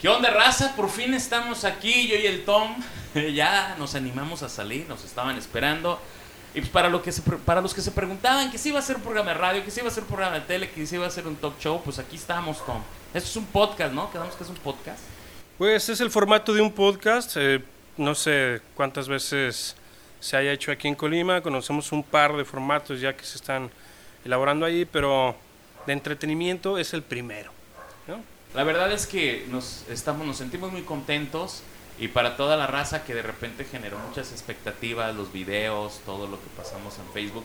¿Qué onda, raza? Por fin estamos aquí, yo y el Tom. ya nos animamos a salir, nos estaban esperando. Y pues para, lo que se, para los que se preguntaban que si iba a ser un programa de radio, que si iba a ser un programa de tele, que si iba a ser un talk show, pues aquí estamos, Tom. Esto es un podcast, ¿no? Quedamos que es un podcast. Pues es el formato de un podcast. eh, no sé cuántas veces se haya hecho aquí en Colima. Conocemos un par de formatos ya que se están elaborando ahí, pero de entretenimiento es el primero. ¿no? La verdad es que nos, estamos, nos sentimos muy contentos y para toda la raza que de repente generó muchas expectativas, los videos, todo lo que pasamos en Facebook,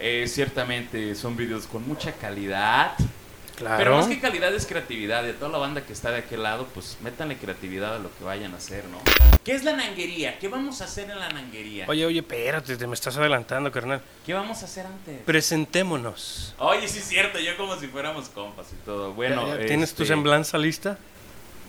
eh, ciertamente son videos con mucha calidad. Pero más que calidad es creatividad. De toda la banda que está de aquel lado, pues métanle creatividad a lo que vayan a hacer, ¿no? ¿Qué es la nanguería? ¿Qué vamos a hacer en la nanguería? Oye, oye, espérate, te me estás adelantando, carnal. ¿Qué vamos a hacer antes? Presentémonos. Oye, sí es cierto, yo como si fuéramos compas y todo. Bueno, ¿Ya- ya ¿Tienes tu este, semblanza lista?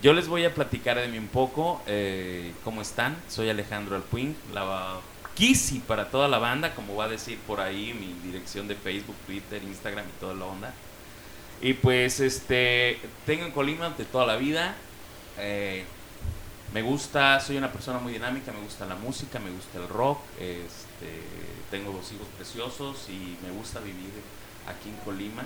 Yo les voy a platicar de mí un poco. eh, ¿Cómo están? Soy Alejandro Alpuín, la Kisi para toda la banda, como va a decir por ahí mi dirección de Facebook, Twitter, Instagram y toda la onda. Y pues este tengo en Colima de toda la vida. eh, me gusta, soy una persona muy dinámica, me gusta la música, me gusta el rock. Este, tengo dos hijos preciosos y me gusta vivir aquí en Colima.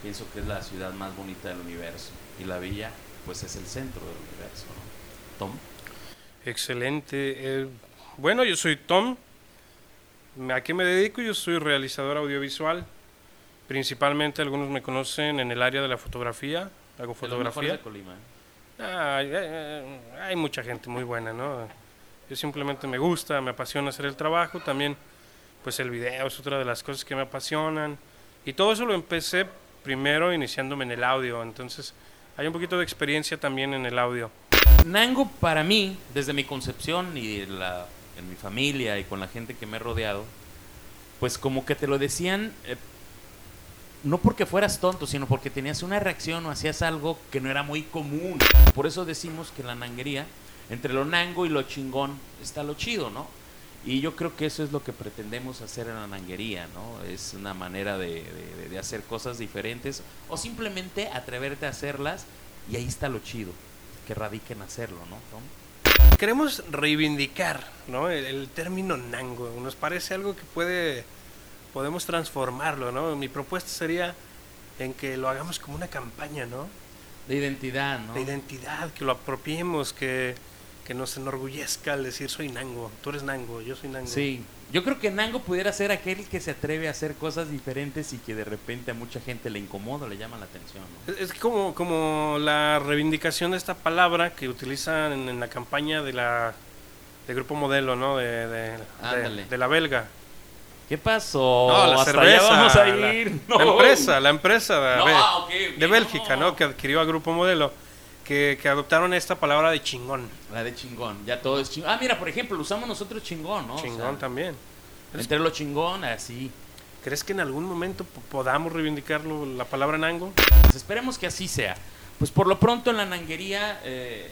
Pienso que es la ciudad más bonita del universo. Y la villa, pues es el centro del universo. ¿no? Tom. Excelente. eh, bueno, yo soy Tom. ¿A qué me dedico? Yo soy realizador audiovisual. Principalmente algunos me conocen en el área de la fotografía. Hago fotografía. de Colima. ¿eh? Ah, hay, hay- hay mucha gente muy buena, ¿no? Yo simplemente me gusta, me apasiona hacer el trabajo. También, pues el video es otra de las cosas que me apasionan. Y todo eso lo empecé primero iniciándome en el audio. Entonces, hay un poquito de experiencia también en el audio. Nango para mí, desde mi concepción y la- en mi familia y con la gente que me he rodeado, pues como que te lo decían, eh, no porque fueras tonto, sino porque tenías una reacción o hacías algo que no era muy común. Por eso decimos que la nanguería, entre lo nango y lo chingón, está lo chido, ¿no? Y yo creo que eso es lo que pretendemos hacer en la nanguería, ¿no? Es una manera de, de- hacer cosas diferentes o simplemente atreverte a hacerlas y ahí está lo chido, que radique en hacerlo, ¿no? Queremos reivindicar ¿no? el término nango. Nos parece algo que puede, podemos transformarlo. ¿no? Mi propuesta sería en que lo hagamos como una campaña ¿no? De identidad, ¿no? de identidad, que lo apropiemos, que, que nos enorgullezca al decir soy nango, tú eres nango, yo soy nango. Sí, yo creo que Nango pudiera ser aquel que se atreve a hacer cosas diferentes y que de repente a mucha gente le incomoda, le llama la atención, ¿no? Es, es como, como la reivindicación de esta palabra que utilizan en, en la campaña de la de Grupo Modelo, ¿no? De, de, de- de la belga. ¿Qué pasó? No, la Hasta cerveza. allá vamos a la- ir. La, No. empresa, la empresa de, No, Be- ah, ok, ok, de Bélgica, no. Que adquirió a Grupo Modelo, que, que adoptaron esta palabra de chingón. La de chingón, ya todo es chingón. Ah, mira, por ejemplo, lo usamos nosotros chingón, ¿no? O chingón sea, también. Entre lo chingón, así. ¿Crees que en algún momento po- podamos reivindicarlo la palabra nango? Pues esperemos que así sea. Pues por lo pronto en la nanguería eh,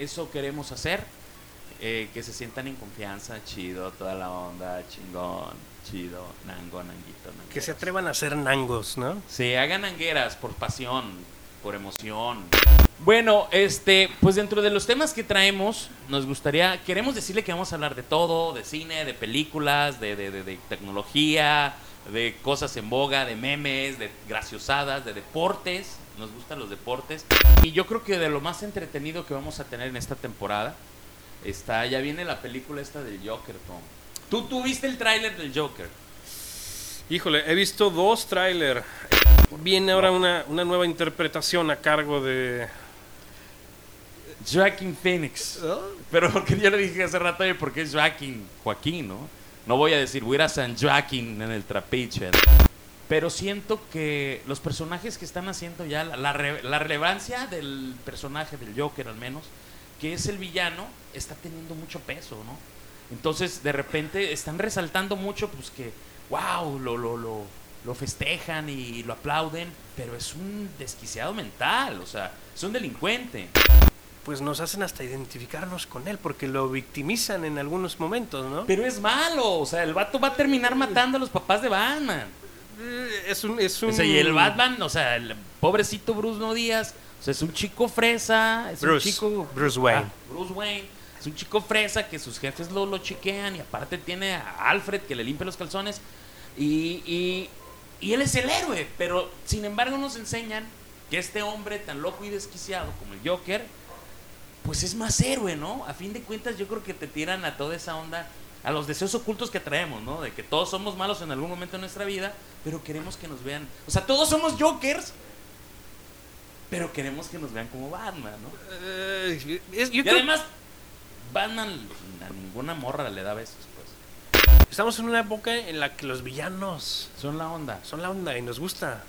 eso queremos hacer. eh, que se sientan en confianza, chido, toda la onda, chingón, chido, nango, nanguito, nangueras. Que se atrevan a ser nangos, ¿no? Sí, hagan nangueras por pasión, por emoción. Bueno, este, pues dentro de los temas que traemos, nos gustaría, queremos decirle que vamos a hablar de todo, de cine, de películas, de, de- de- de tecnología, de cosas en boga, de memes, de graciosadas, de deportes. Nos gustan los deportes. Y yo creo que de lo más entretenido que vamos a tener en esta temporada está, ya viene la película esta del Joker, Tom. ¿Tú, tú viste el tráiler del Joker? Híjole, he visto dos trailers. Viene ahora una, una nueva interpretación a cargo de... Joaquin Phoenix. Pero que yo le dije hace rato, porque es Joaquín, Joaquín, ¿no? No voy a decir, voy a ir a San Joaquín en el trapiche. Pero siento que los personajes que están haciendo ya, la, la re- la relevancia del personaje, del Joker al menos, que es el villano, está teniendo mucho peso, ¿no? Entonces, de repente, están resaltando mucho, pues que, wow, lo, lo, lo, lo festejan y lo aplauden, pero es un desquiciado mental, o sea, es un delincuente. Pues nos hacen hasta identificarnos con él, porque lo victimizan en algunos momentos, ¿no? Pero es malo, o sea, el vato va a terminar matando a los papás de Batman. eh, es un... Es un... O sea, y el Batman, o sea, el pobrecito Bruce No Díaz, o sea, es un chico fresa, es Bruce, un chico... Bruce Wayne. Ah, Bruce Wayne. Es un chico fresa que sus jefes lo, lo chequean y aparte tiene a Alfred que le limpia los calzones. Y, y, y él es el héroe, pero sin embargo nos enseñan que este hombre tan loco y desquiciado como el Joker, pues es más héroe, ¿no? A fin de cuentas yo creo que te tiran a toda esa onda, a los deseos ocultos que traemos, ¿no? De que todos somos malos en algún momento de nuestra vida, pero queremos que nos vean. O sea, todos somos Jokers, pero queremos que nos vean como Batman, ¿no? Eh, es- yo Y creo- además, Batman a ninguna morra le da besos, pues. estamos en una época en la que los villanos Son la onda. son la onda y nos gusta.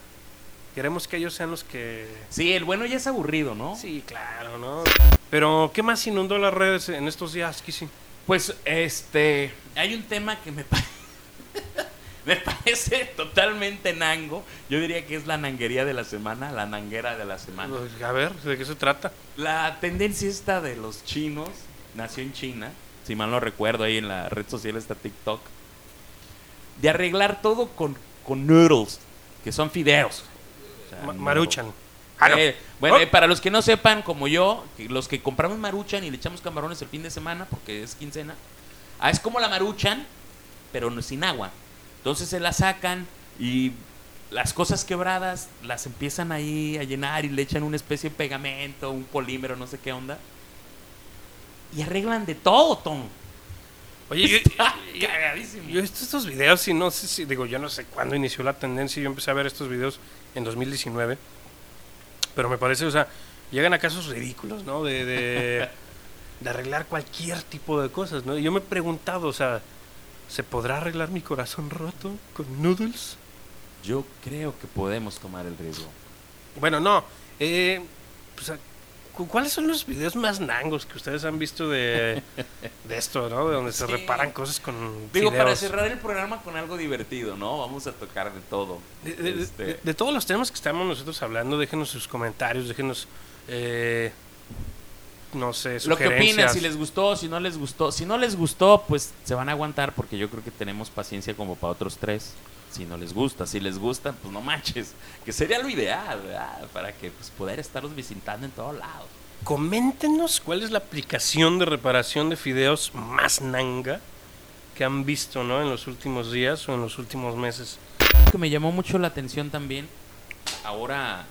Queremos que ellos sean los que... Sí, el bueno ya es aburrido, ¿no? Sí, claro, ¿no? Pero, ¿qué más inundó las redes en estos días, Kissy? Pues, este, hay un tema que me, pa- me parece totalmente nango. Yo diría que es la nanguería de la semana, la nanguera de la semana. Pues, A ver, ¿de qué se trata? La tendencia esta de los chinos, nació en China, si mal no recuerdo, ahí en la red social está TikTok, de arreglar todo con, con noodles, que son fideos. O sea, Ma- no- Maruchan. Ah, no. Eh, bueno, Oh. eh, para los que no sepan, como yo, que los que compramos maruchan y le echamos camarones el fin de semana, porque es quincena, ah, es como la maruchan, pero no sin agua. Entonces se la sacan y las cosas quebradas las empiezan ahí a llenar y le echan una especie de pegamento, un polímero, no sé qué onda. Y arreglan de todo, Tom. Oye, yo, Está yo- cagadísimo. yo he visto estos videos y no sé si, digo, yo no sé cuándo inició la tendencia. Yo empecé a ver estos videos en 2019. Pero me parece, o sea, llegan a casos ridículos, ¿no? De, de, de arreglar cualquier tipo de cosas, ¿no? Y yo me he preguntado, o sea, ¿se podrá arreglar mi corazón roto con noodles? Yo creo que podemos tomar el riesgo. Bueno, no. Eh, cu- ¿cuáles son los videos más nangos que ustedes han visto de, de esto, ¿no? De donde se Sí. reparan cosas con Digo, para cerrar el programa con algo divertido, ¿no? Vamos a tocar de todo. De, de- Este, de todos los temas que estamos nosotros hablando, déjenos sus comentarios, déjenos, eh, no sé, lo que opinan, si les gustó, si no les gustó. Si no les gustó, pues se van a aguantar porque yo creo que tenemos paciencia como para otros tres. Si no les gusta, si les gusta, pues no manches. Que sería lo ideal, ¿verdad? Para que pues, poder estarlos visitando en todos lados. Coméntenos cuál es la aplicación de reparación de fideos más nanga que han visto, ¿no? En los últimos días o en los últimos meses. Que me llamó mucho la atención también. Ahora,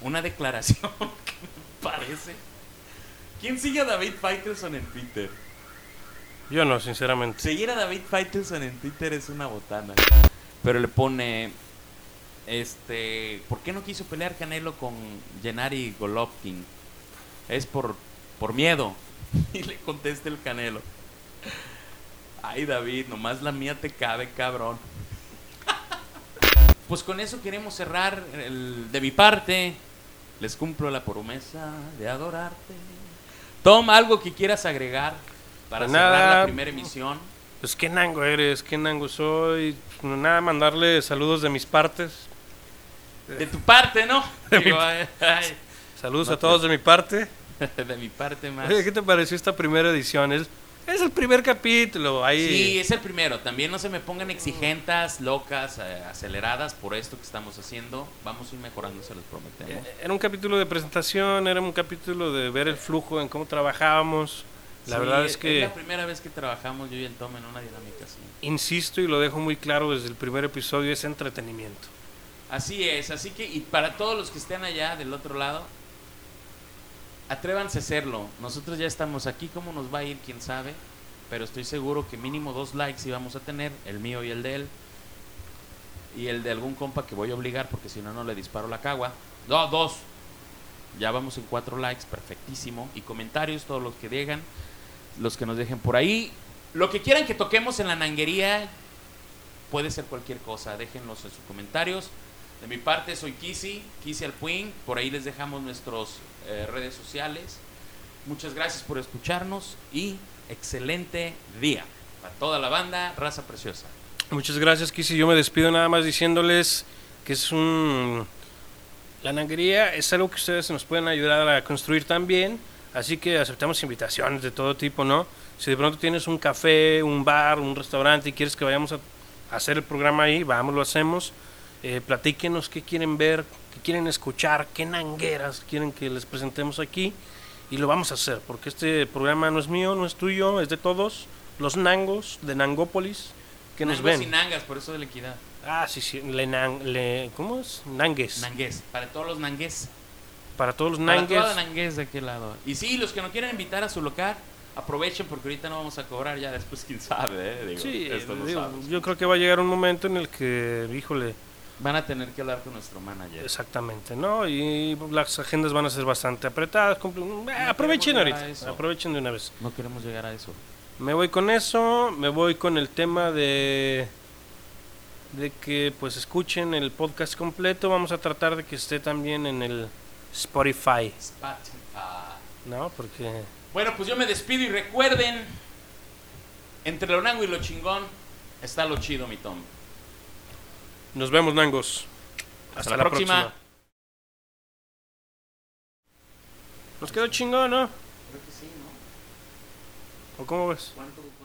una declaración que me parece. ¿Quién sigue a David Faitelson en Twitter? Yo no, sinceramente. Seguir a David Faitelson en Twitter es una botana. Pero le pone. Este. ¿Por qué no quiso pelear Canelo con Gennady Golovkin? Es por, por miedo. Y le contesta el Canelo. Ay, David, nomás la mía te cabe, cabrón. Pues con eso queremos cerrar el, de mi parte. Les cumplo la promesa de adorarte. Toma algo que quieras agregar para Pues cerrar nada. la primera emisión. Pues qué nango eres, qué nango soy. Pues, nada, mandarle saludos de mis partes. De tu parte, ¿no? De Digo, mi- ay, ay, Saludos No, a todos de mi parte. de mi parte más. Oye, ¿qué te pareció esta primera edición? Es, es el primer capítulo. Ahí. Sí, es el primero. También no se me pongan exigentas, locas, eh, aceleradas por esto que estamos haciendo. Vamos a ir mejorando, se los prometemos. Eh, Era un capítulo de presentación, era un capítulo de ver el flujo en cómo trabajábamos. La Sí, verdad es Es que, la primera vez que trabajamos yo y el Tom en una dinámica así. insisto y lo dejo muy claro desde el primer episodio, es entretenimiento. Así es, así que, y para todos los que estén allá del otro lado, atrévanse a hacerlo. Nosotros ya estamos aquí, cómo nos va a ir, quién sabe, pero estoy seguro que mínimo dos likes íbamos a tener, el mío y el de él, y el de algún compa que voy a obligar porque si no, no le disparo la cagua. No, dos. Ya vamos en cuatro likes, perfectísimo. Y comentarios, todos los que digan, los que nos dejen por ahí. Lo que quieran que toquemos en la nanguería, puede ser cualquier cosa, déjenlos en sus comentarios. De mi parte soy Kisi, Kisi Alpuin, por ahí les dejamos nuestras redes sociales. Muchas gracias por escucharnos y excelente día para toda la banda, raza preciosa. Muchas gracias, Kisi. Yo me despido nada más diciéndoles que es un... La nanguería es algo que ustedes nos pueden ayudar a construir también, así que aceptamos invitaciones de todo tipo, ¿no? Si de pronto tienes un café, un bar, un restaurante y quieres que vayamos a hacer el programa ahí, vamos, lo hacemos. Eh, platíquenos qué quieren ver, qué quieren escuchar, qué nangueras quieren que les presentemos aquí. Y lo vamos a hacer, porque este programa no es mío, no es tuyo, es de todos. Los nangos de Nangópolis que nos Nangos ven. y nangas, por eso de la equidad. Ah, sí, sí. Le nan- le- ¿Cómo es? Nangues. Nangués, para todos los nangués. Para todos los Para nangues. toda la nangués de aquel lado. Y sí, los que no quieran invitar a su local, aprovechen porque ahorita no vamos a cobrar ya después, quién sabe, ¿eh? Digo, Sí, no digo, yo creo que va a llegar un momento en el que, híjole, Van a tener que hablar con nuestro manager. exactamente, ¿no? Y las agendas van a ser bastante apretadas. eh, aprovechen ahorita, aprovechen de una vez. No queremos llegar a eso. Me voy con eso, me voy con el tema de de que pues escuchen el podcast completo. Vamos a tratar de que esté también en el Spotify, Spotify. ¿no? Porque Bueno, pues yo me despido y recuerden, entre lo nango y lo chingón está lo chido, mi Tom. Nos vemos, Nangos. Hasta, la, próxima. Nos quedó chingón, ¿no? Creo que sí, ¿no? ¿O cómo ves? ¿Cuánto, cuánto